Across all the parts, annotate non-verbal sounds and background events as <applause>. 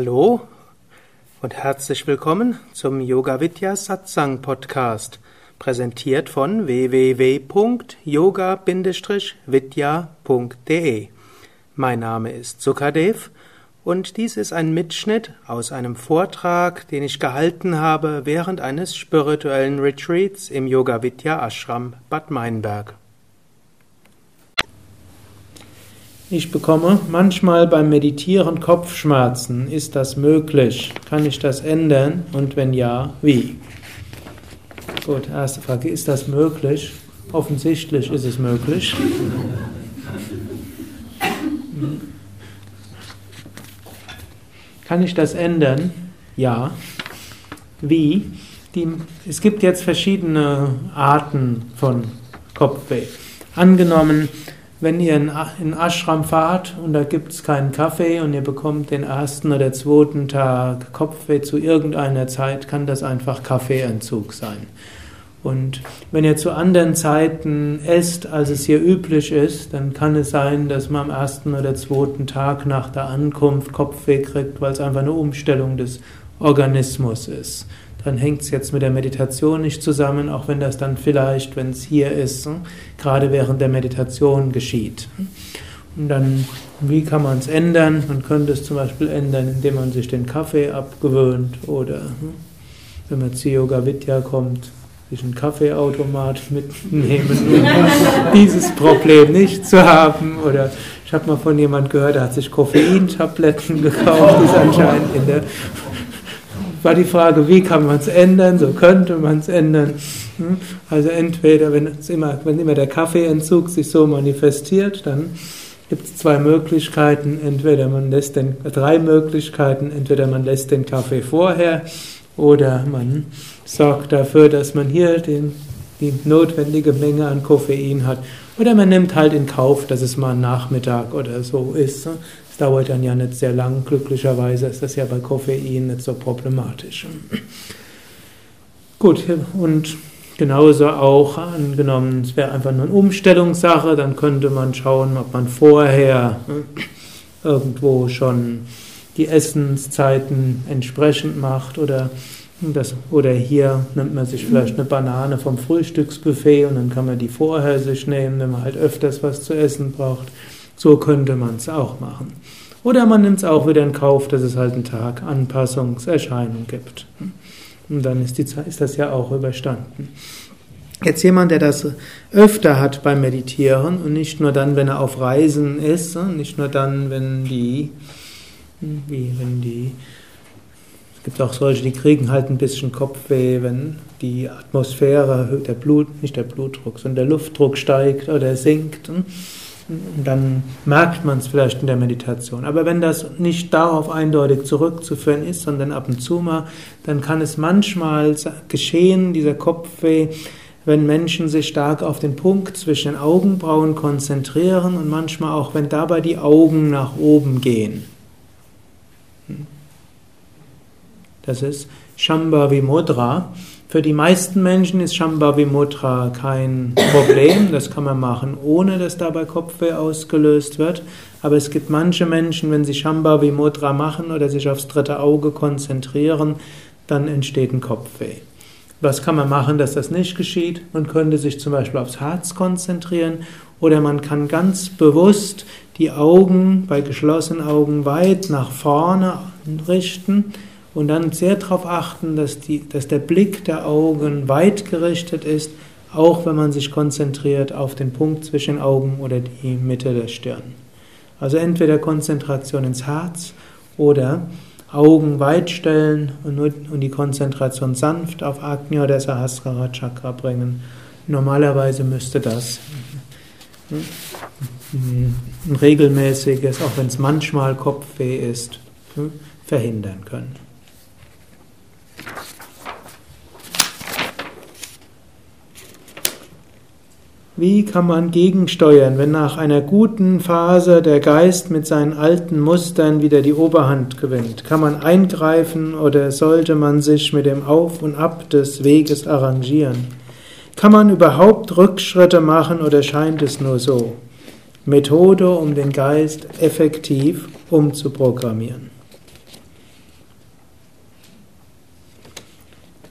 Hallo und herzlich willkommen zum Yoga Vidya Satsang Podcast, präsentiert von www.yoga-vidya.de. Mein Name ist Sukadev und dies ist ein Mitschnitt aus einem Vortrag, den ich gehalten habe während eines spirituellen Retreats im Yoga Vidya Ashram Bad Meinberg. Ich bekomme manchmal beim Meditieren Kopfschmerzen. Ist das möglich? Kann ich das ändern? Und wenn ja, wie? Gut, erste Frage. Ist das möglich? Offensichtlich ist es möglich. Kann ich das ändern? Ja. Wie? Die, es gibt jetzt verschiedene Arten von Kopfweh. Angenommen, wenn ihr in, in Ashram fahrt und da gibt es keinen Kaffee und ihr bekommt den ersten oder zweiten Tag Kopfweh zu irgendeiner Zeit, kann das einfach Kaffeeentzug sein. Und wenn ihr zu anderen Zeiten esst, als es hier üblich ist, dann kann es sein, dass man am ersten oder zweiten Tag nach der Ankunft Kopfweh kriegt, weil es einfach eine Umstellung des Organismus ist dann hängt es jetzt mit der Meditation nicht zusammen, auch wenn das dann vielleicht, wenn es hier ist, hm, gerade während der Meditation geschieht. Und dann, wie kann man es ändern? Man könnte es zum Beispiel ändern, indem man sich den Kaffee abgewöhnt oder hm, wenn man zu Yoga Vidya kommt, sich einen Kaffeeautomat <laughs> mitnehmen, um <laughs> dieses Problem nicht zu haben. Oder ich habe mal von jemand gehört, der hat sich Koffeintabletten gekauft, die ist anscheinend in der war die Frage, wie kann man es ändern? So könnte man es ändern. Hm? Also entweder, wenn, immer, wenn immer der Kaffeeentzug sich so manifestiert, dann gibt es zwei Möglichkeiten. Entweder man lässt den, drei Möglichkeiten. Entweder man lässt den Kaffee vorher oder man sorgt dafür, dass man hier den, die notwendige Menge an Koffein hat. Oder man nimmt halt in Kauf, dass es mal Nachmittag oder so ist dauert dann ja nicht sehr lang. Glücklicherweise ist das ja bei Koffein nicht so problematisch. Gut, und genauso auch angenommen, es wäre einfach nur eine Umstellungssache, dann könnte man schauen, ob man vorher irgendwo schon die Essenszeiten entsprechend macht oder das, oder hier nimmt man sich vielleicht eine Banane vom Frühstücksbuffet und dann kann man die vorher sich nehmen, wenn man halt öfters was zu essen braucht. So könnte man es auch machen. Oder man nimmt es auch wieder in Kauf, dass es halt einen Tag Anpassungserscheinung gibt. Und dann ist, die, ist das ja auch überstanden. Jetzt jemand, der das öfter hat beim Meditieren und nicht nur dann, wenn er auf Reisen ist, nicht nur dann, wenn die, wie, wenn die, es gibt auch solche, die kriegen halt ein bisschen Kopfweh, wenn die Atmosphäre, der Blut, nicht der Blutdruck, sondern der Luftdruck steigt oder sinkt dann merkt man es vielleicht in der Meditation. Aber wenn das nicht darauf eindeutig zurückzuführen ist, sondern ab und zu mal, dann kann es manchmal geschehen, dieser Kopfweh, wenn Menschen sich stark auf den Punkt zwischen den Augenbrauen konzentrieren und manchmal auch, wenn dabei die Augen nach oben gehen. Das ist Shambhavi Mudra. Für die meisten Menschen ist Shambhavi Mudra kein Problem. Das kann man machen, ohne dass dabei Kopfweh ausgelöst wird. Aber es gibt manche Menschen, wenn sie Shambhavi Mudra machen oder sich aufs dritte Auge konzentrieren, dann entsteht ein Kopfweh. Was kann man machen, dass das nicht geschieht? Man könnte sich zum Beispiel aufs Herz konzentrieren oder man kann ganz bewusst die Augen bei geschlossenen Augen weit nach vorne richten und dann sehr darauf achten, dass, die, dass der Blick der Augen weit gerichtet ist, auch wenn man sich konzentriert auf den Punkt zwischen Augen oder die Mitte der Stirn. Also entweder Konzentration ins Herz oder Augen weit stellen und, nur, und die Konzentration sanft auf Agni oder Sahasrara Chakra bringen. Normalerweise müsste das ein regelmäßiges, auch wenn es manchmal Kopfweh ist, verhindern können. Wie kann man gegensteuern, wenn nach einer guten Phase der Geist mit seinen alten Mustern wieder die Oberhand gewinnt? Kann man eingreifen oder sollte man sich mit dem Auf und Ab des Weges arrangieren? Kann man überhaupt Rückschritte machen oder scheint es nur so? Methode, um den Geist effektiv umzuprogrammieren.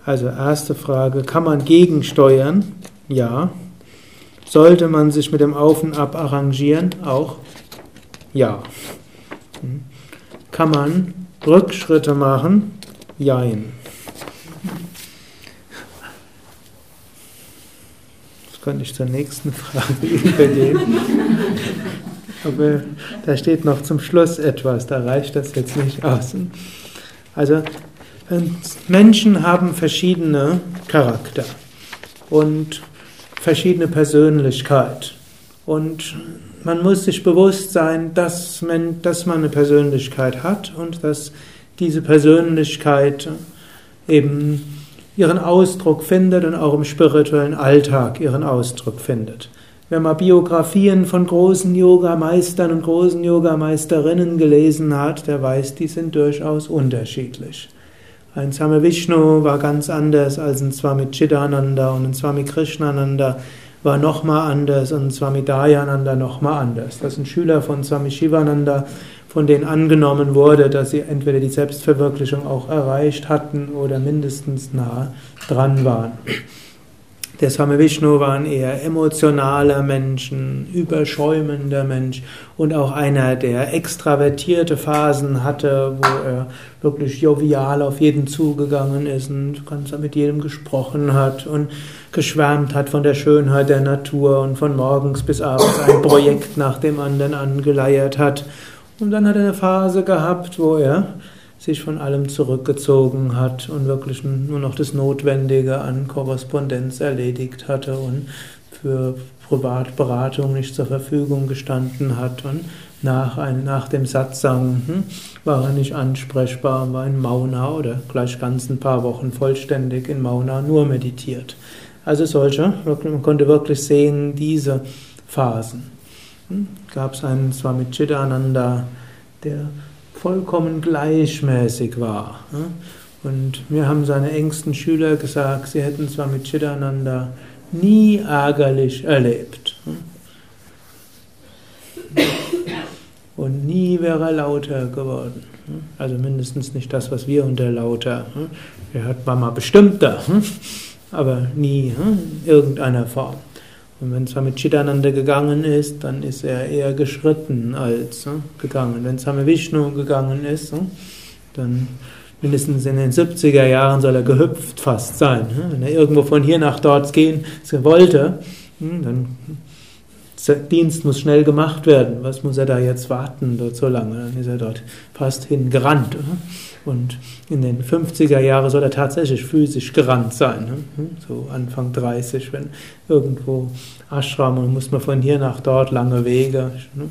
Also erste Frage, kann man gegensteuern? Ja, sollte man sich mit dem Auf und Ab arrangieren? Auch? Ja. Hm. Kann man Rückschritte machen? Jein. Jetzt könnte ich zur nächsten Frage <laughs> übergehen. Aber da steht noch zum Schluss etwas, da reicht das jetzt nicht aus. Also Menschen haben verschiedene Charakter und verschiedene Persönlichkeit. Und man muss sich bewusst sein, dass man, dass man eine Persönlichkeit hat und dass diese Persönlichkeit eben ihren Ausdruck findet und auch im spirituellen Alltag ihren Ausdruck findet. Wenn man Biografien von großen Yogameistern und großen Yogameisterinnen gelesen hat, der weiß, die sind durchaus unterschiedlich. Ein Swami Vishnu war ganz anders als ein Swami Chidananda und ein Swami Krishnananda war nochmal anders und Swami Dayananda nochmal anders. Das sind Schüler von Swami Shivananda, von denen angenommen wurde, dass sie entweder die Selbstverwirklichung auch erreicht hatten oder mindestens nah dran waren. Der Swami Vishnu war ein eher emotionaler Mensch, ein überschäumender Mensch und auch einer, der extravertierte Phasen hatte, wo er wirklich jovial auf jeden zugegangen ist und ganz mit jedem gesprochen hat und geschwärmt hat von der Schönheit der Natur und von morgens bis abends ein Projekt nach dem anderen angeleiert hat. Und dann hat er eine Phase gehabt, wo er sich von allem zurückgezogen hat und wirklich nur noch das Notwendige an Korrespondenz erledigt hatte und für Privatberatung nicht zur Verfügung gestanden hat und nach, ein, nach dem Satsang hm, war er nicht ansprechbar, war in Mauna oder gleich ganz ein paar Wochen vollständig in Mauna nur meditiert. Also solche, man konnte wirklich sehen, diese Phasen. Hm, Gab es einen Swami Chidananda, der vollkommen gleichmäßig war. Und mir haben seine engsten Schüler gesagt, sie hätten zwar mit Chidananda nie ärgerlich erlebt. Und nie wäre er lauter geworden. Also mindestens nicht das, was wir unter lauter. Er war mal bestimmter, aber nie in irgendeiner Form. Und wenn mit Chidananda gegangen ist, dann ist er eher geschritten als ne, gegangen. Wenn Swami Vishnu gegangen ist, ne, dann mindestens in den 70er Jahren soll er gehüpft fast sein. Ne? Wenn er irgendwo von hier nach dort gehen wollte, hm, dann Dienst muss schnell gemacht werden. Was muss er da jetzt warten dort so lange? Dann ist er dort fast hingerannt. Und in den 50er Jahren soll er tatsächlich physisch gerannt sein. Ne? So Anfang 30, wenn irgendwo Ashram und muss man von hier nach dort lange Wege ne?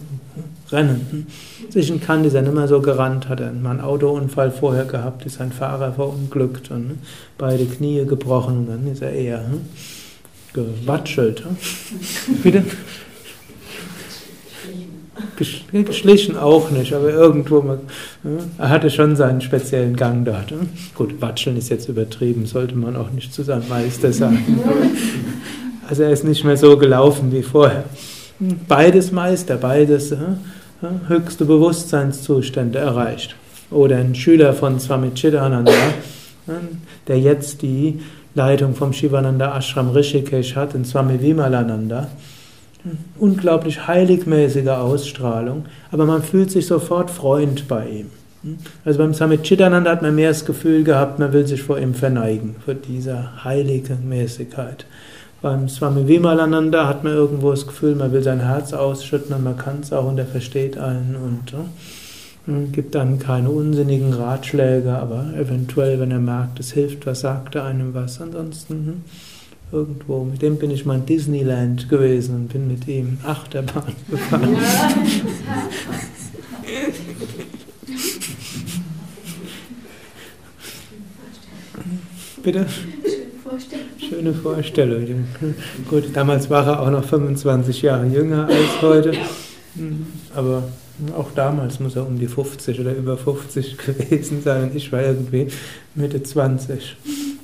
rennen. Zwischen Kant ist er nicht mehr so gerannt, hat er mal einen Autounfall vorher gehabt, ist ein Fahrer verunglückt und ne? beide Knie gebrochen dann ist er eher gewatschelt. Bitte? Geschlichen auch nicht, aber irgendwo, er hatte schon seinen speziellen Gang dort. Gut, Watscheln ist jetzt übertrieben, sollte man auch nicht zu seinem Meister sagen. Also er ist nicht mehr so gelaufen wie vorher. Beides Meister, beides höchste Bewusstseinszustände erreicht. Oder ein Schüler von Swami Chidananda, der jetzt die Leitung vom Shivananda Ashram Rishikesh hat, in Swami Vimalananda unglaublich heiligmäßige Ausstrahlung, aber man fühlt sich sofort Freund bei ihm. Also beim Samit Chidananda hat man mehr das Gefühl gehabt, man will sich vor ihm verneigen, vor dieser heiligen Mäßigkeit. Beim Swami Vimalananda hat man irgendwo das Gefühl, man will sein Herz ausschütten und man kann es auch und er versteht einen und äh, gibt dann keine unsinnigen Ratschläge, aber eventuell, wenn er merkt, es hilft, was sagt er einem was. Ansonsten hm, irgendwo. Mit dem bin ich mal in Disneyland gewesen und bin mit ihm Achterbahn <laughs> gefahren. Bitte? Schöne Vorstellung. Gut, damals war er auch noch 25 Jahre jünger als heute. Aber auch damals muss er um die 50 oder über 50 <laughs> gewesen sein. Ich war irgendwie Mitte 20.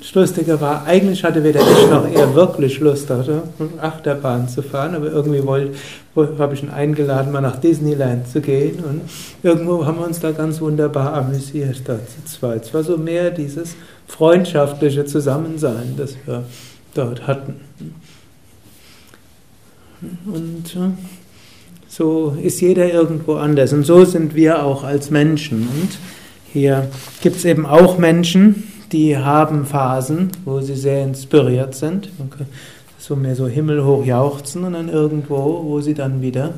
Das Lustige war, eigentlich hatte weder ich noch er wirklich Lust, oder? Achterbahn zu fahren, aber irgendwie habe ich ihn eingeladen, mal nach Disneyland zu gehen und irgendwo haben wir uns da ganz wunderbar amüsiert, da zu zweit. Es war so mehr dieses freundschaftliche Zusammensein, das wir dort hatten. Und äh, so ist jeder irgendwo anders und so sind wir auch als Menschen. Und hier gibt es eben auch Menschen, die haben Phasen, wo sie sehr inspiriert sind, so mehr so himmelhoch jauchzen und dann irgendwo, wo sie dann wieder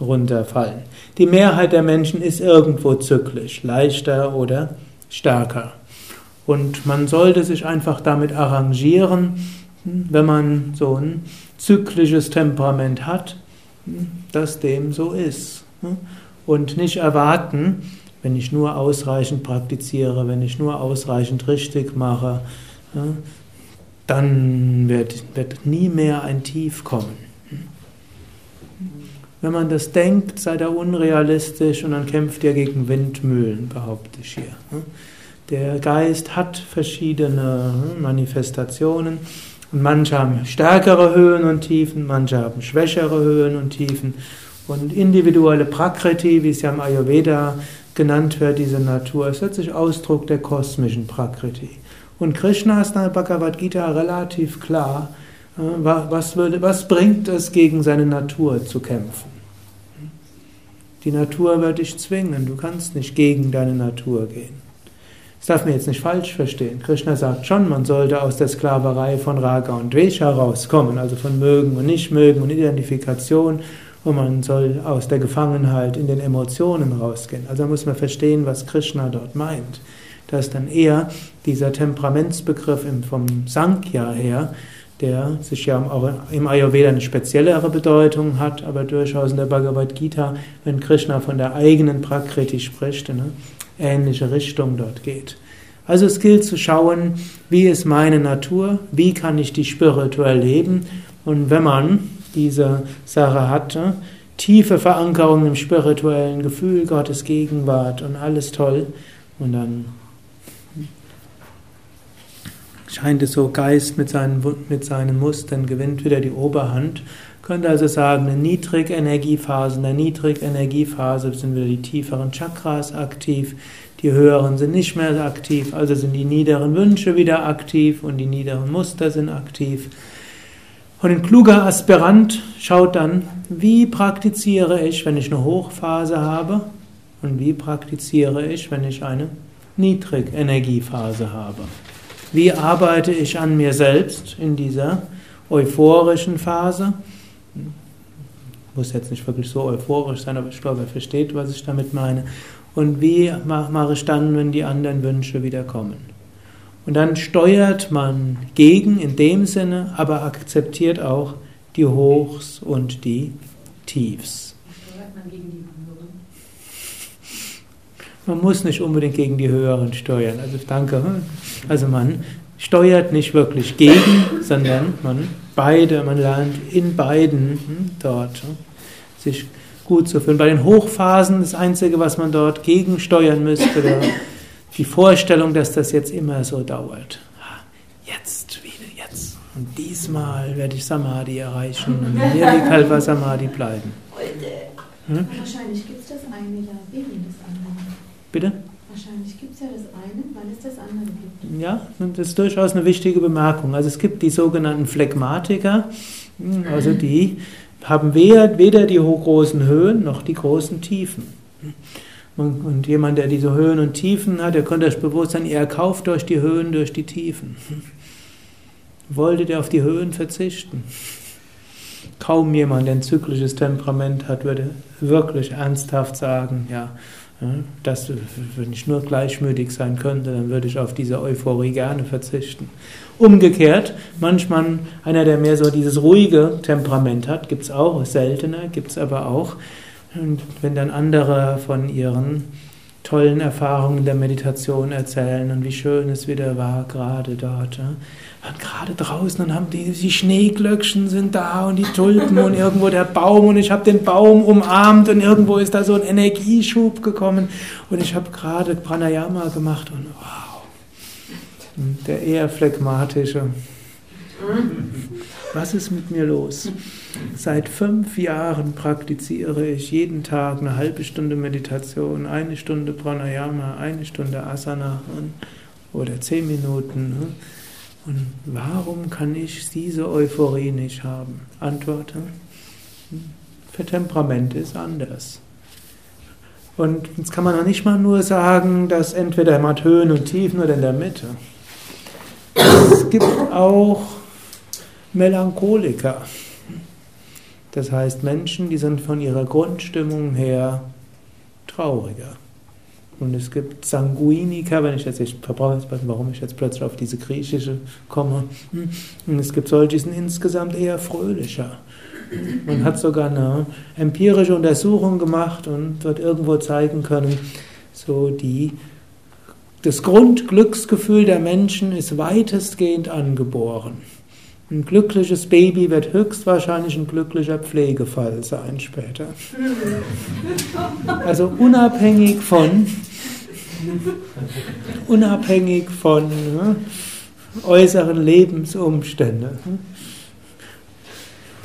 runterfallen. Die Mehrheit der Menschen ist irgendwo zyklisch, leichter oder stärker. Und man sollte sich einfach damit arrangieren, wenn man so ein zyklisches Temperament hat, dass dem so ist. Und nicht erwarten, wenn ich nur ausreichend praktiziere, wenn ich nur ausreichend richtig mache, dann wird, wird nie mehr ein Tief kommen. Wenn man das denkt, sei da unrealistisch und dann kämpft ihr gegen Windmühlen, behaupte ich hier. Der Geist hat verschiedene Manifestationen und manche haben stärkere Höhen und Tiefen, manche haben schwächere Höhen und Tiefen. Und individuelle Prakriti, wie es ja im Ayurveda genannt wird, diese Natur, ist letztlich Ausdruck der kosmischen Prakriti. Und Krishna ist in der Bhagavad Gita relativ klar, äh, was, würde, was bringt es, gegen seine Natur zu kämpfen? Die Natur wird dich zwingen, du kannst nicht gegen deine Natur gehen. Das darf man jetzt nicht falsch verstehen. Krishna sagt schon, man sollte aus der Sklaverei von Raga und Dvesha rauskommen, also von Mögen und Nichtmögen und Identifikation und man soll aus der Gefangenheit in den Emotionen rausgehen. Also muss man verstehen, was Krishna dort meint. Da ist dann eher dieser Temperamentsbegriff vom Sankhya her, der sich ja auch im Ayurveda eine speziellere Bedeutung hat, aber durchaus in der Bhagavad Gita, wenn Krishna von der eigenen Prakriti spricht, eine ähnliche Richtung dort geht. Also es gilt zu schauen, wie ist meine Natur, wie kann ich die spirituell leben und wenn man diese Sache hatte, tiefe Verankerung im spirituellen Gefühl, Gottes Gegenwart und alles toll und dann scheint es so, Geist mit seinen, mit seinen Mustern gewinnt wieder die Oberhand. Könnte also sagen, eine Niedrigenergiephase, in der Niedrigenergiephase sind wieder die tieferen Chakras aktiv, die höheren sind nicht mehr aktiv, also sind die niederen Wünsche wieder aktiv und die niederen Muster sind aktiv. Und ein kluger Aspirant schaut dann, wie praktiziere ich, wenn ich eine Hochphase habe und wie praktiziere ich, wenn ich eine Niedrigenergiephase habe. Wie arbeite ich an mir selbst in dieser euphorischen Phase? Muss jetzt nicht wirklich so euphorisch sein, aber ich glaube, er versteht, was ich damit meine. Und wie mache ich dann, wenn die anderen Wünsche wieder kommen? Und dann steuert man gegen in dem Sinne, aber akzeptiert auch die Hochs und die Tiefs. Steuert man gegen die Höheren? Man muss nicht unbedingt gegen die Höheren steuern. Also danke. Also man steuert nicht wirklich gegen, sondern man beide, man lernt in beiden hm, dort hm, sich gut zu fühlen. Bei den Hochphasen, das Einzige, was man dort gegensteuern müsste, die Vorstellung, dass das jetzt immer so dauert. Jetzt, wieder jetzt. Und diesmal werde ich Samadhi erreichen und hier die Kalpa Samadhi bleiben. Hm? Wahrscheinlich gibt es das eine ja wegen des anderen. Bitte? Wahrscheinlich gibt es ja das eine, weil es das andere gibt. Ja, das ist durchaus eine wichtige Bemerkung. Also es gibt die sogenannten Phlegmatiker, hm, also die haben weder, weder die großen Höhen noch die großen Tiefen. Und, jemand, der diese Höhen und Tiefen hat, der könnte das Bewusstsein, er kauft durch die Höhen, durch die Tiefen. <laughs> Wollte der auf die Höhen verzichten? Kaum jemand, der ein zyklisches Temperament hat, würde wirklich ernsthaft sagen, ja, dass, wenn ich nur gleichmütig sein könnte, dann würde ich auf diese Euphorie gerne verzichten. Umgekehrt, manchmal einer, der mehr so dieses ruhige Temperament hat, gibt es auch, seltener, gibt es aber auch. Und wenn dann andere von ihren tollen Erfahrungen der Meditation erzählen und wie schön es wieder war, gerade dort. Ja. Und gerade draußen, dann haben die, die Schneeglöckchen sind da und die Tulpen und irgendwo der Baum und ich habe den Baum umarmt und irgendwo ist da so ein Energieschub gekommen und ich habe gerade Pranayama gemacht und wow. Der eher phlegmatische. Was ist mit mir los? Seit fünf Jahren praktiziere ich jeden Tag eine halbe Stunde Meditation, eine Stunde Pranayama, eine Stunde Asana oder zehn Minuten. Und warum kann ich diese Euphorie nicht haben? Antwort: Für Temperament ist anders. Und jetzt kann man noch nicht mal nur sagen, dass entweder man Höhen und Tiefen oder in der Mitte. Es gibt auch Melancholiker. Das heißt Menschen, die sind von ihrer Grundstimmung her trauriger. Und es gibt Sanguiniker, wenn ich jetzt, ich verbrauche jetzt, warum ich jetzt plötzlich auf diese griechische komme. Und es gibt solche, die sind insgesamt eher fröhlicher. Man hat sogar eine empirische Untersuchung gemacht und dort irgendwo zeigen können, so die, das Grundglücksgefühl der Menschen ist weitestgehend angeboren. Ein glückliches Baby wird höchstwahrscheinlich ein glücklicher Pflegefall sein später. Also unabhängig von unabhängig von ne, äußeren Lebensumständen.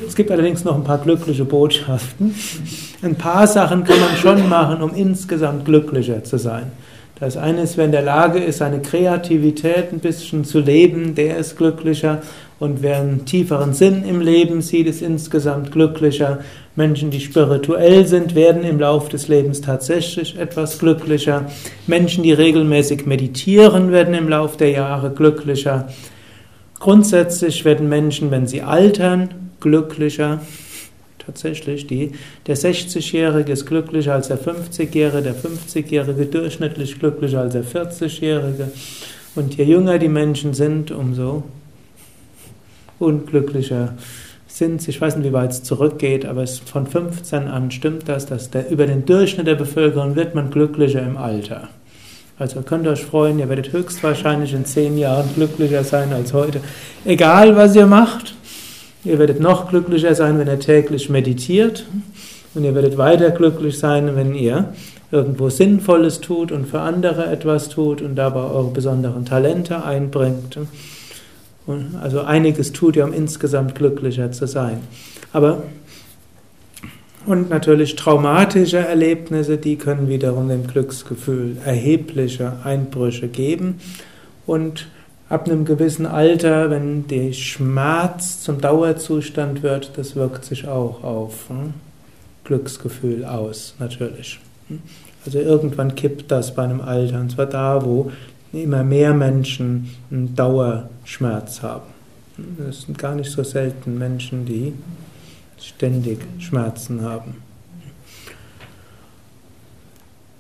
Es gibt allerdings noch ein paar glückliche Botschaften. Ein paar Sachen kann man schon machen, um insgesamt glücklicher zu sein. Das eine ist, wer in der Lage ist, seine Kreativität ein bisschen zu leben, der ist glücklicher. Und wer einen tieferen Sinn im Leben sieht, ist insgesamt glücklicher. Menschen, die spirituell sind, werden im Laufe des Lebens tatsächlich etwas glücklicher. Menschen, die regelmäßig meditieren, werden im Laufe der Jahre glücklicher. Grundsätzlich werden Menschen, wenn sie altern, glücklicher. Tatsächlich, die, der 60-Jährige ist glücklicher als der 50-Jährige, der 50-Jährige durchschnittlich glücklicher als der 40-Jährige. Und je jünger die Menschen sind, umso unglücklicher sind. Ich weiß nicht, wie weit es zurückgeht, aber es, von 15 an stimmt das, dass der, über den Durchschnitt der Bevölkerung wird man glücklicher im Alter. Also könnt ihr euch freuen, ihr werdet höchstwahrscheinlich in 10 Jahren glücklicher sein als heute. Egal, was ihr macht, Ihr werdet noch glücklicher sein, wenn ihr täglich meditiert. Und ihr werdet weiter glücklich sein, wenn ihr irgendwo Sinnvolles tut und für andere etwas tut und dabei eure besonderen Talente einbringt. Also einiges tut ihr, um insgesamt glücklicher zu sein. Aber und natürlich traumatische Erlebnisse, die können wiederum dem Glücksgefühl erhebliche Einbrüche geben. Und ab einem gewissen Alter, wenn der Schmerz zum Dauerzustand wird, das wirkt sich auch auf hm? Glücksgefühl aus, natürlich. Also irgendwann kippt das bei einem Alter, und zwar da, wo immer mehr Menschen einen Dauerschmerz haben. Hm? Es sind gar nicht so selten Menschen, die ständig Schmerzen haben.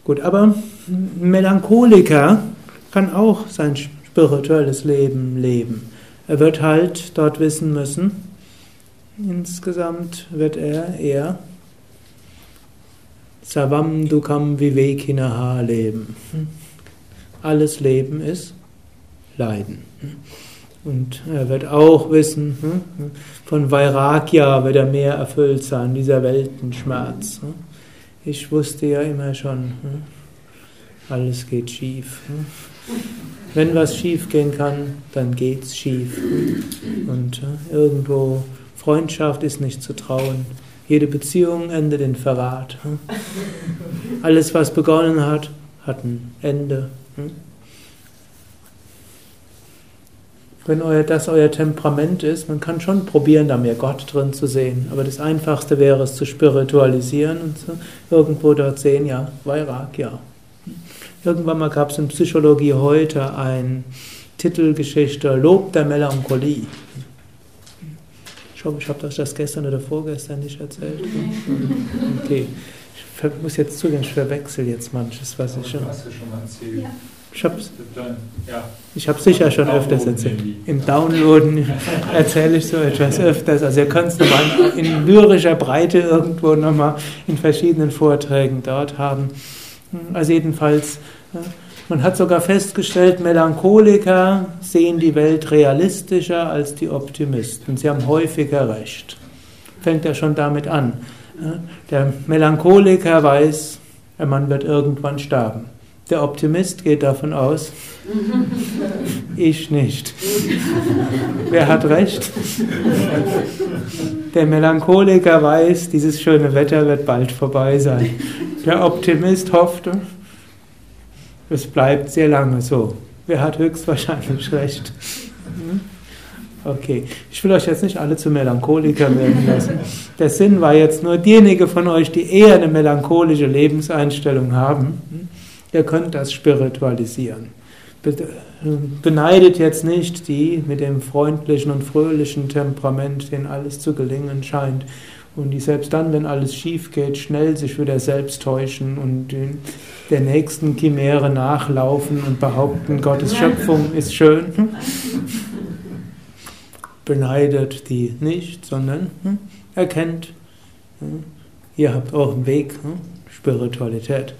Gut, aber ein Melancholiker kann auch sein spirituelles Leben leben. Er wird halt dort wissen müssen, insgesamt wird er eher Savam Dukam Vivekinaha leben. Alles Leben ist Leiden. Und er wird auch wissen, von Vairagya wird er mehr erfüllt sein, dieser Weltenschmerz. Ich wusste ja immer schon, alles geht schief. Wenn was schief gehen kann, dann geht's schief. Und irgendwo Freundschaft ist nicht zu trauen. Jede Beziehung endet in Verrat. Alles, was begonnen hat, hat ein Ende. Wenn euer, das euer Temperament ist, man kann schon probieren, da mehr Gott drin zu sehen. Aber das Einfachste wäre es zu spiritualisieren und zu irgendwo dort sehen, ja, Vairak, ja. Irgendwann mal gab es in Psychologie heute ein Titelgeschichte Lob der Melancholie. Ich hoffe, ich habe euch das gestern oder vorgestern nicht erzählt. Okay. Ich muss jetzt zugeben, ich verwechsel jetzt manches, was ich schon. Hast du schon mal erzählt? Ja. Ich habe ich hab sicher schon öfters erzählt. Im Downloaden <laughs> erzähle ich so etwas öfters. Also ihr könnt es nochmal in lyrischer Breite irgendwo nochmal in verschiedenen Vorträgen dort haben. Also jedenfalls, man hat sogar festgestellt, Melancholiker sehen die Welt realistischer als die Optimisten. Sie haben häufiger recht. Fängt ja schon damit an. Der Melancholiker weiß, man wird irgendwann sterben. Der Optimist geht davon aus, ich nicht. Wer hat recht? Der Melancholiker weiß, dieses schöne Wetter wird bald vorbei sein. Der Optimist hoffte, es bleibt sehr lange so. Wer hat höchstwahrscheinlich recht? Okay, ich will euch jetzt nicht alle zu Melancholikern werden lassen. Der Sinn war jetzt nur, diejenigen von euch, die eher eine melancholische Lebenseinstellung haben, ihr könnt das spiritualisieren. Beneidet jetzt nicht die mit dem freundlichen und fröhlichen Temperament, denen alles zu gelingen scheint und die selbst dann, wenn alles schief geht, schnell sich wieder selbst täuschen und der nächsten Chimäre nachlaufen und behaupten, Gottes Schöpfung ist schön beneidet die nicht, sondern hm, erkennt, hm, ihr habt auch einen Weg, hm, Spiritualität.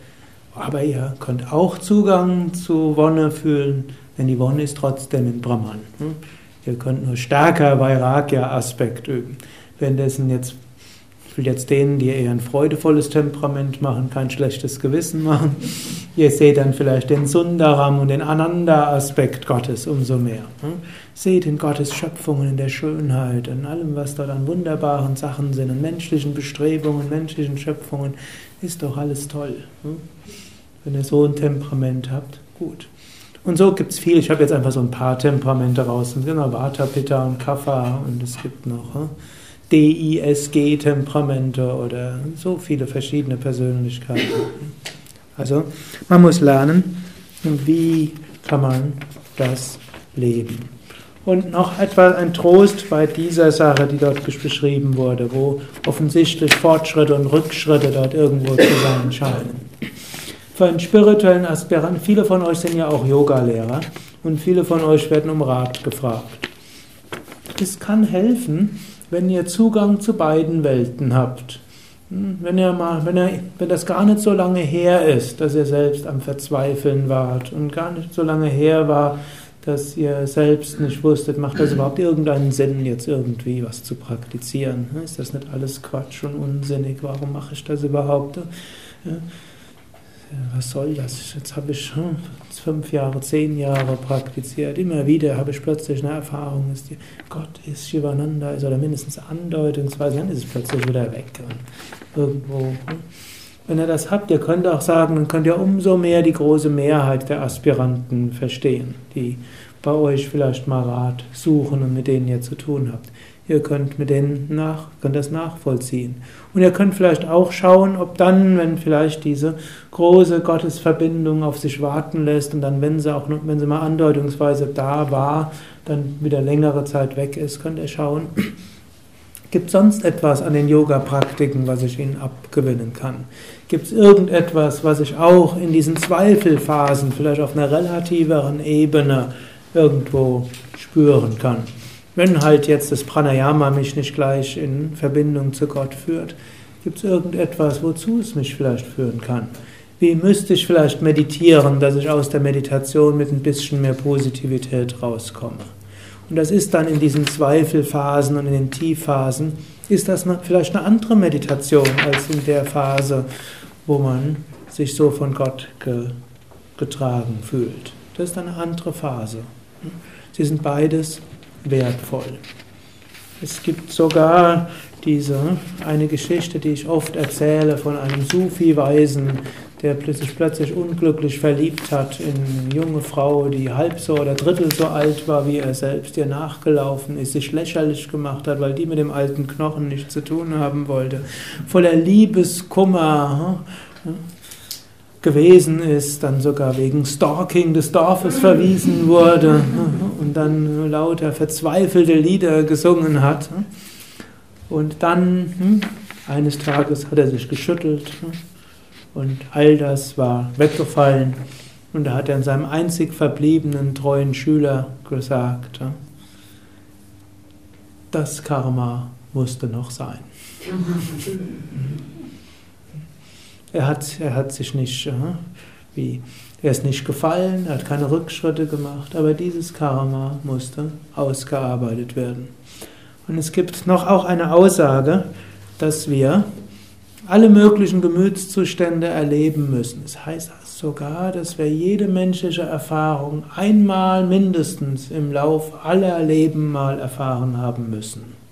Aber ihr könnt auch Zugang zu Wonne fühlen, denn die Wonne ist trotzdem in Brahman. Hm. Ihr könnt nur stärker Vairagya-Aspekt üben. Währenddessen jetzt ich will jetzt denen, die eher ein freudevolles Temperament machen, kein schlechtes Gewissen machen. <laughs> Ihr seht dann vielleicht den Sundaram und den Ananda-Aspekt Gottes umso mehr. Hm? Seht in Gottes Schöpfungen, in der Schönheit, in allem, was dort an wunderbaren Sachen sind, in menschlichen Bestrebungen, menschlichen Schöpfungen, ist doch alles toll. Wenn ihr so ein Temperament habt, gut. Und so gibt es viel. Ich habe jetzt einfach so ein paar Temperamente raus. Genau, Vata, Pitta und Kapha und es gibt noch. Hm? DISG-Temperamente oder so viele verschiedene Persönlichkeiten. Also man muss lernen, wie kann man das leben. Und noch etwa ein Trost bei dieser Sache, die dort beschrieben wurde, wo offensichtlich Fortschritte und Rückschritte dort irgendwo zu sein scheinen. Für einen spirituellen Aspiranten, viele von euch sind ja auch Yogalehrer und viele von euch werden um Rat gefragt. Es kann helfen, wenn ihr Zugang zu beiden Welten habt. Hm, wenn ihr mal, wenn, ihr, wenn das gar nicht so lange her ist, dass ihr selbst am Verzweifeln wart und gar nicht so lange her war, dass ihr selbst nicht wusstet, macht das überhaupt irgendeinen Sinn, jetzt irgendwie was zu praktizieren? Ist das nicht alles Quatsch und unsinnig? Warum mache ich das überhaupt? Was soll das? Jetzt habe ich hm, fünf Jahre, zehn Jahre praktiziert. Immer wieder habe ich plötzlich eine Erfahrung, dass die, Gott ist Shivananda ist oder mindestens andeutungsweise, dann ist es plötzlich wieder weg. Und irgendwo. Hm. Wenn ihr das habt, ihr könnt auch sagen, dann könnt ihr umso mehr die große Mehrheit der Aspiranten verstehen, die bei euch vielleicht mal Rat suchen und mit denen ihr zu tun habt. Ihr könnt mit denen nach, könnt das nachvollziehen. Und ihr könnt vielleicht auch schauen, ob dann, wenn vielleicht diese große Gottesverbindung auf sich warten lässt und dann, wenn sie auch, wenn sie mal andeutungsweise da war, dann wieder längere Zeit weg ist, könnt ihr schauen, <clears throat> gibt sonst etwas an den Yoga-Praktiken, was ich ihnen abgewinnen kann? Gibt es irgendetwas, was ich auch in diesen Zweifelphasen, vielleicht auf einer relativeren Ebene, irgendwo spüren kann? Wenn halt jetzt das Pranayama mich nicht gleich in Verbindung zu Gott führt, gibt es irgendetwas, wozu es mich vielleicht führen kann? Wie müsste ich vielleicht meditieren, dass ich aus der Meditation mit ein bisschen mehr Positivität rauskomme? Und das ist dann in diesen Zweifelphasen und in den Tiefphasen, ist das vielleicht eine andere Meditation als in der Phase, wo man sich so von Gott getragen fühlt. Das ist eine andere Phase. Sie sind beides wertvoll. Es gibt sogar diese eine Geschichte, die ich oft erzähle von einem Sufi-Weisen, der sich plötzlich unglücklich verliebt hat in eine junge Frau, die halb so oder drittel so alt war wie er selbst, ihr nachgelaufen ist, sich lächerlich gemacht hat, weil die mit dem alten Knochen nichts zu tun haben wollte, voller Liebeskummer. Hm, gewesen ist, dann sogar wegen Stalking des Dorfes verwiesen wurde und dann lauter verzweifelte Lieder gesungen hat. Und dann, hm, eines Tages hat er sich geschüttelt hm, und all das war weggefallen. Und da hat er seinem einzig verbliebenen treuen Schüler gesagt, hm, das Karma musste noch sein. <laughs> Er hat, er hat sich nicht, wie, er ist nicht gefallen, er hat keine Rückschritte gemacht, aber dieses Karma musste ausgearbeitet werden. Und es gibt noch auch eine Aussage, dass wir alle möglichen Gemütszustände erleben müssen. Das heißt sogar, dass wir jede menschliche Erfahrung einmal mindestens im Lauf aller Leben mal erfahren haben müssen.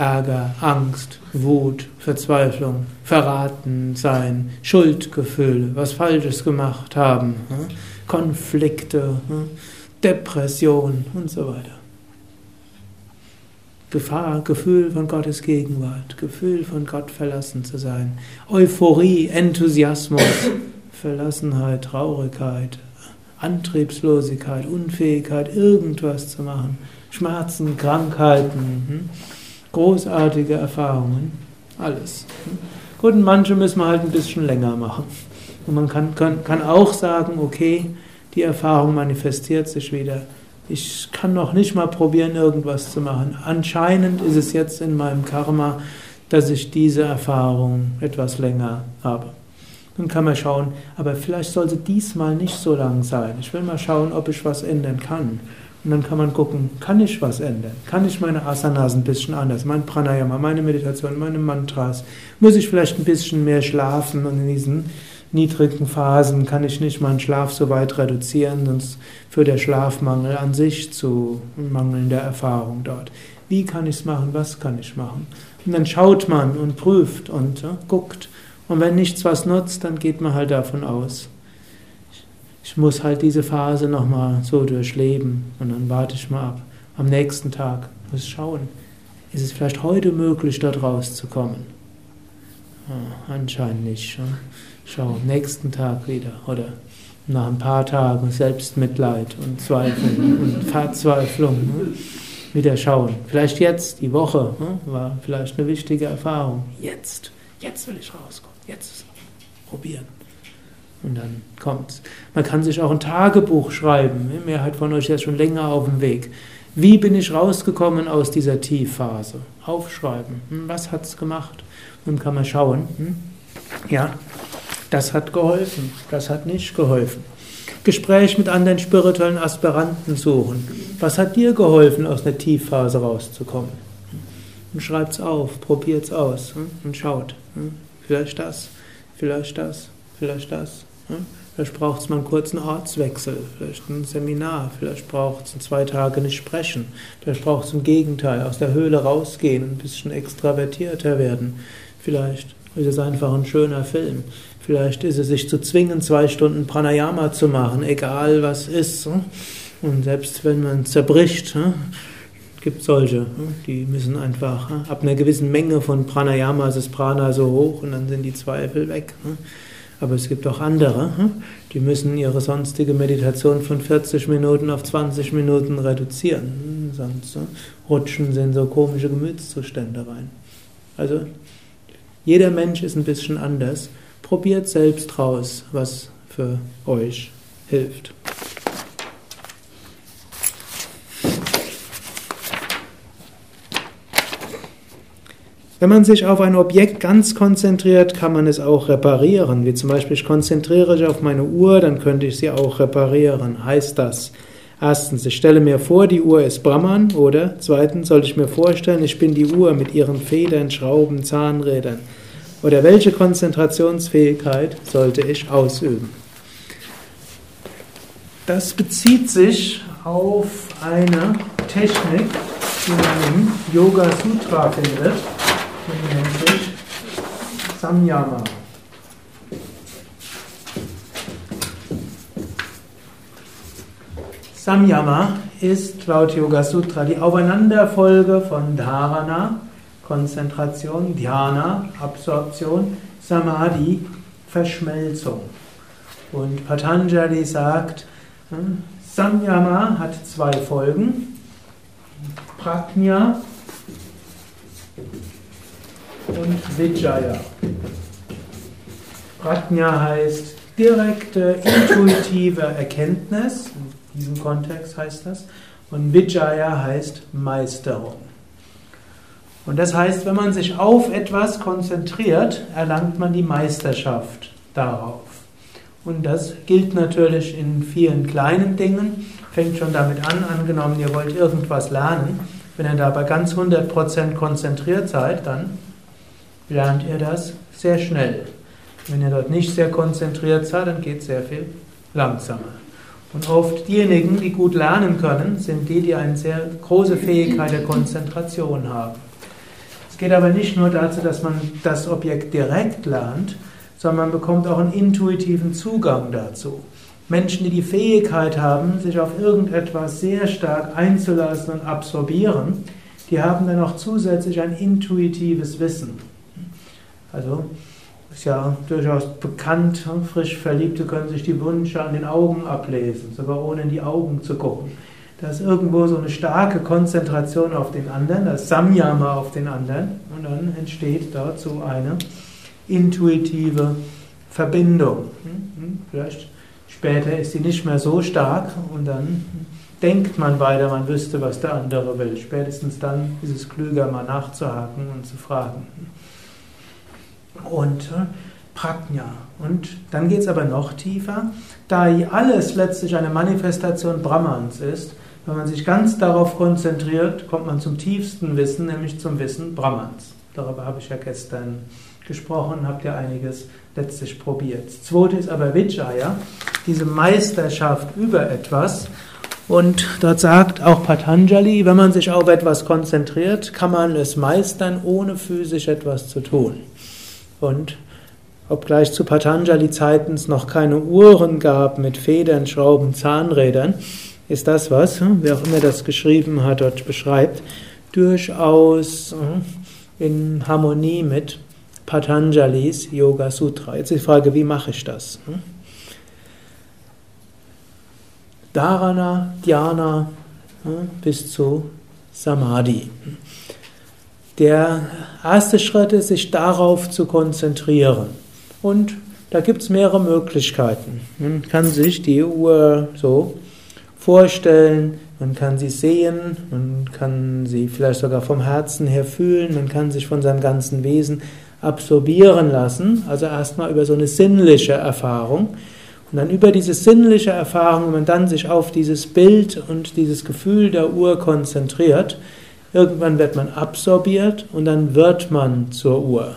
Ärger, Angst, Wut, Verzweiflung, Verraten sein, Schuldgefühle, was Falsches gemacht haben, Konflikte, Depression und so weiter. Gefahr, Gefühl von Gottes Gegenwart, Gefühl von Gott verlassen zu sein, Euphorie, Enthusiasmus, <coughs> Verlassenheit, Traurigkeit, Antriebslosigkeit, Unfähigkeit, irgendwas zu machen, Schmerzen, Krankheiten, hm? Großartige Erfahrungen, alles. Gut, manche müssen wir halt ein bisschen länger machen. Und man kann, kann, kann auch sagen, okay, die Erfahrung manifestiert sich wieder ich kann noch nicht mal probieren, irgendwas zu machen. Anscheinend ist es jetzt in meinem Karma, dass ich diese Erfahrung etwas länger habe. Dann kann man schauen, aber vielleicht sollte diesmal nicht so lang sein. Ich will mal schauen, ob ich was ändern kann. Und dann kann man gucken, kann ich was ändern? Kann ich meine Asanas ein bisschen anders, mein Pranayama, meine Meditation, meine Mantras? Muss ich vielleicht ein bisschen mehr schlafen und in diesen niedrigen Phasen kann ich nicht meinen Schlaf so weit reduzieren, sonst führt der Schlafmangel an sich zu mangelnder Erfahrung dort. Wie kann ich es machen? Was kann ich machen? Und dann schaut man und prüft und ja, guckt. Und wenn nichts was nutzt, dann geht man halt davon aus. Ich muss halt diese Phase nochmal so durchleben und dann warte ich mal ab. Am nächsten Tag muss ich schauen, ist es vielleicht heute möglich, dort rauszukommen? Ja, anscheinend nicht. Ja. Schau, nächsten Tag wieder oder nach ein paar Tagen Selbstmitleid und Zweifel und Verzweiflung. Ne? Wieder schauen. Vielleicht jetzt, die Woche, ne? war vielleicht eine wichtige Erfahrung. Jetzt, jetzt will ich rauskommen. Jetzt probieren. Und dann kommt's. Man kann sich auch ein Tagebuch schreiben. Die Mehrheit von euch ist schon länger auf dem Weg. Wie bin ich rausgekommen aus dieser Tiefphase? Aufschreiben. Hm, was hat's gemacht? Und kann man schauen. Hm? Ja, das hat geholfen, das hat nicht geholfen. Gespräch mit anderen spirituellen Aspiranten suchen. Was hat dir geholfen, aus einer Tiefphase rauszukommen? Und schreibt's auf, probiert's aus hm, und schaut. Hm. Vielleicht das, vielleicht das, vielleicht das. Hm. Vielleicht braucht es mal einen kurzen Ortswechsel, vielleicht ein Seminar, vielleicht braucht es zwei Tage nicht sprechen, vielleicht braucht es im Gegenteil, aus der Höhle rausgehen, ein bisschen extravertierter werden. Vielleicht ist es einfach ein schöner Film. Vielleicht ist es sich zu zwingen, zwei Stunden Pranayama zu machen, egal was ist. Hm? Und selbst wenn man zerbricht, hm? gibt solche, die müssen einfach ab einer gewissen Menge von Pranayama ist das Prana so hoch und dann sind die Zweifel weg. Aber es gibt auch andere, die müssen ihre sonstige Meditation von 40 Minuten auf 20 Minuten reduzieren, sonst rutschen sie in so komische Gemütszustände rein. Also jeder Mensch ist ein bisschen anders. Probiert selbst raus, was für euch hilft. Wenn man sich auf ein Objekt ganz konzentriert, kann man es auch reparieren. Wie zum Beispiel, ich konzentriere mich auf meine Uhr, dann könnte ich sie auch reparieren. Heißt das? Erstens, ich stelle mir vor, die Uhr ist Brahman. Oder zweitens, sollte ich mir vorstellen, ich bin die Uhr mit ihren Federn, Schrauben, Zahnrädern. Oder welche Konzentrationsfähigkeit sollte ich ausüben? Das bezieht sich auf eine Technik, die man im Yoga Sutra findet, die nennt sich Samyama. Samyama ist laut Yoga Sutra die Aufeinanderfolge von Dharana, Konzentration, Dhyana, Absorption, Samadhi, Verschmelzung. Und Patanjali sagt, hm, Samyama hat zwei Folgen. Prajna und Vijaya. Prajna heißt direkte, intuitive Erkenntnis, in diesem Kontext heißt das, und Vijaya heißt Meisterung. Und das heißt, wenn man sich auf etwas konzentriert, erlangt man die Meisterschaft darauf. Und das gilt natürlich in vielen kleinen Dingen. Fängt schon damit an, angenommen, ihr wollt irgendwas lernen, Wenn ihr dabei ganz 100% konzentriert seid, dann lernt ihr das sehr schnell. Wenn ihr dort nicht sehr konzentriert seid, dann geht es sehr viel langsamer. Und oft diejenigen, die gut lernen können, sind die, die eine sehr große Fähigkeit der Konzentration haben. Es geht aber nicht nur dazu, dass man das Objekt direkt lernt, sondern man bekommt auch einen intuitiven Zugang dazu. Menschen, die die Fähigkeit haben, sich auf irgendetwas sehr stark einzulassen und absorbieren, die haben dann auch zusätzlich ein intuitives Wissen. Also ist ja durchaus bekannt, frisch Verliebte können sich die Wünsche an den Augen ablesen, sogar ohne in die Augen zu gucken. Da ist irgendwo so eine starke Konzentration auf den anderen, das Samyama auf den anderen und dann entsteht so eine intuitive Verbindung. Hm, hm, vielleicht Später ist sie nicht mehr so stark und dann denkt man weiter, man wüsste, was der andere will. Spätestens dann ist es klüger, mal nachzuhaken und zu fragen. Und äh, Prajna. Und dann geht es aber noch tiefer. Da alles letztlich eine Manifestation Brahmans ist, wenn man sich ganz darauf konzentriert, kommt man zum tiefsten Wissen, nämlich zum Wissen Brahmans. Darüber habe ich ja gestern gesprochen, habt ihr einiges letztlich probiert. Das zweite ist aber Vijaya, diese Meisterschaft über etwas. Und dort sagt auch Patanjali, wenn man sich auf etwas konzentriert, kann man es meistern, ohne physisch etwas zu tun. Und obgleich zu Patanjali-Zeiten noch keine Uhren gab mit Federn, Schrauben, Zahnrädern, ist das, was, wer auch immer das geschrieben hat, dort beschreibt, durchaus äh, in Harmonie mit Patanjalis Yoga Sutra. Jetzt die Frage, wie mache ich das? Hm? Dharana, Dhyana bis zu Samadhi. Der erste Schritt ist, sich darauf zu konzentrieren. Und da gibt es mehrere Möglichkeiten. Man kann sich die Uhr so vorstellen, man kann sie sehen, man kann sie vielleicht sogar vom Herzen her fühlen, man kann sich von seinem ganzen Wesen absorbieren lassen, also erstmal über so eine sinnliche Erfahrung. Und dann über diese sinnliche Erfahrung, wenn man dann sich auf dieses Bild und dieses Gefühl der Uhr konzentriert, irgendwann wird man absorbiert und dann wird man zur Uhr.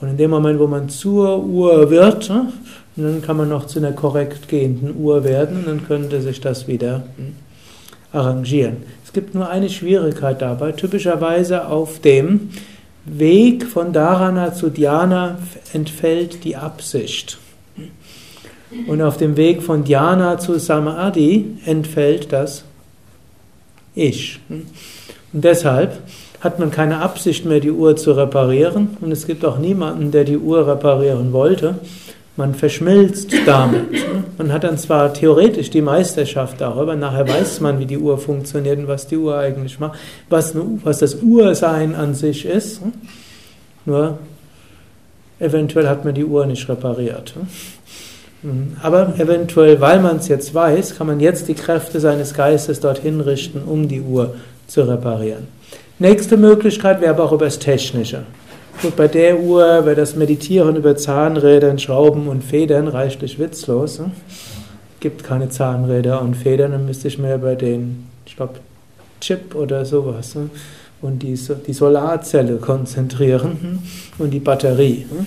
Und in dem Moment, wo man zur Uhr wird, hm, dann kann man noch zu einer korrekt gehenden Uhr werden und dann könnte sich das wieder hm, arrangieren. Es gibt nur eine Schwierigkeit dabei. Typischerweise auf dem Weg von Dharana zu Dhyana entfällt die Absicht. Und auf dem Weg von Dhyana zu Samadhi entfällt das Ich. Und deshalb hat man keine Absicht mehr, die Uhr zu reparieren. Und es gibt auch niemanden, der die Uhr reparieren wollte. Man verschmilzt damit. Man hat dann zwar theoretisch die Meisterschaft darüber, nachher weiß man, wie die Uhr funktioniert und was die Uhr eigentlich macht, was, was das Ursein an sich ist. Nur eventuell hat man die Uhr nicht repariert. Aber eventuell, weil man es jetzt weiß, kann man jetzt die Kräfte seines Geistes dorthin richten, um die Uhr zu reparieren. Nächste Möglichkeit wäre aber auch über das Technische. Gut, bei der Uhr wäre das Meditieren über Zahnrädern, Schrauben und Federn reichlich witzlos. Ne? Gibt keine Zahnräder und Federn, dann müsste ich mehr über den, ich glaube, Chip oder sowas ne? und die, die Solarzelle konzentrieren hm? und die Batterie. Ne?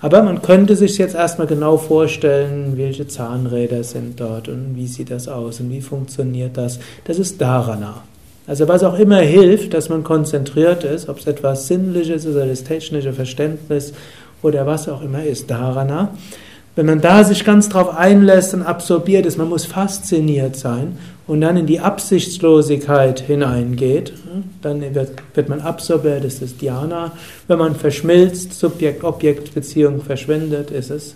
Aber man könnte sich jetzt erstmal genau vorstellen, welche Zahnräder sind dort und wie sieht das aus und wie funktioniert das. Das ist Dharana. Also was auch immer hilft, dass man konzentriert ist, ob es etwas Sinnliches ist oder das technische Verständnis oder was auch immer ist, Dharana. Wenn man da sich ganz drauf einlässt und absorbiert ist, man muss fasziniert sein und dann in die Absichtslosigkeit hineingeht, dann wird, wird man absorbiert, ist es Dhyana. Wenn man verschmilzt, Subjekt-Objekt-Beziehung verschwindet, ist es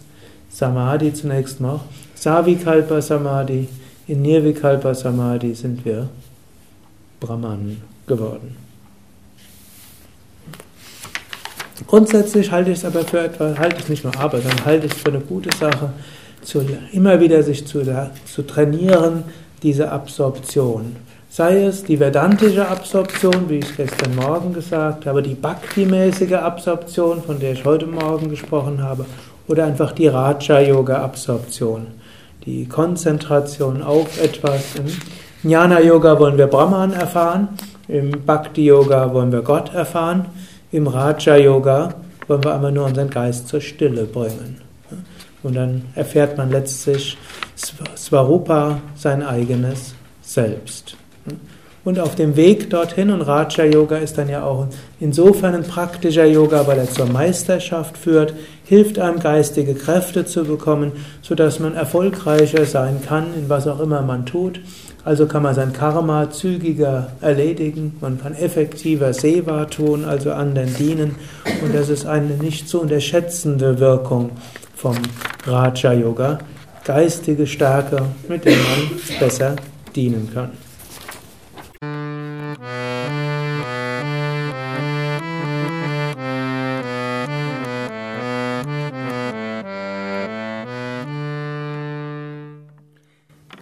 Samadhi zunächst noch. Savikalpa Samadhi, in Nirvikalpa Samadhi sind wir Brahman geworden. Grundsätzlich halte ich es aber für etwas, halte ich es nicht nur aber, sondern halte ich es für eine gute Sache, zu, immer wieder sich zu, zu trainieren, diese Absorption. Sei es die vedantische Absorption, wie ich gestern Morgen gesagt habe, die Bhakti-mäßige Absorption, von der ich heute Morgen gesprochen habe, oder einfach die Raja-Yoga-Absorption, die Konzentration auf etwas. Im Jnana-Yoga wollen wir Brahman erfahren Im Bhakti-Yoga wollen wir Gott erfahren. Im Raja-Yoga wollen wir aber nur unseren Geist zur Stille bringen. Und dann erfährt man letztlich Svarupa, sein eigenes Selbst. Und auf dem Weg dorthin, und Raja Yoga ist dann ja auch insofern ein praktischer Yoga, weil er zur Meisterschaft führt, hilft einem geistige Kräfte zu bekommen, sodass man erfolgreicher sein kann in was auch immer man tut. Also kann man sein Karma zügiger erledigen, man kann effektiver Seva tun, also anderen dienen. Und das ist eine nicht zu unterschätzende Wirkung vom Raja Yoga, geistige Stärke, mit der man besser dienen kann.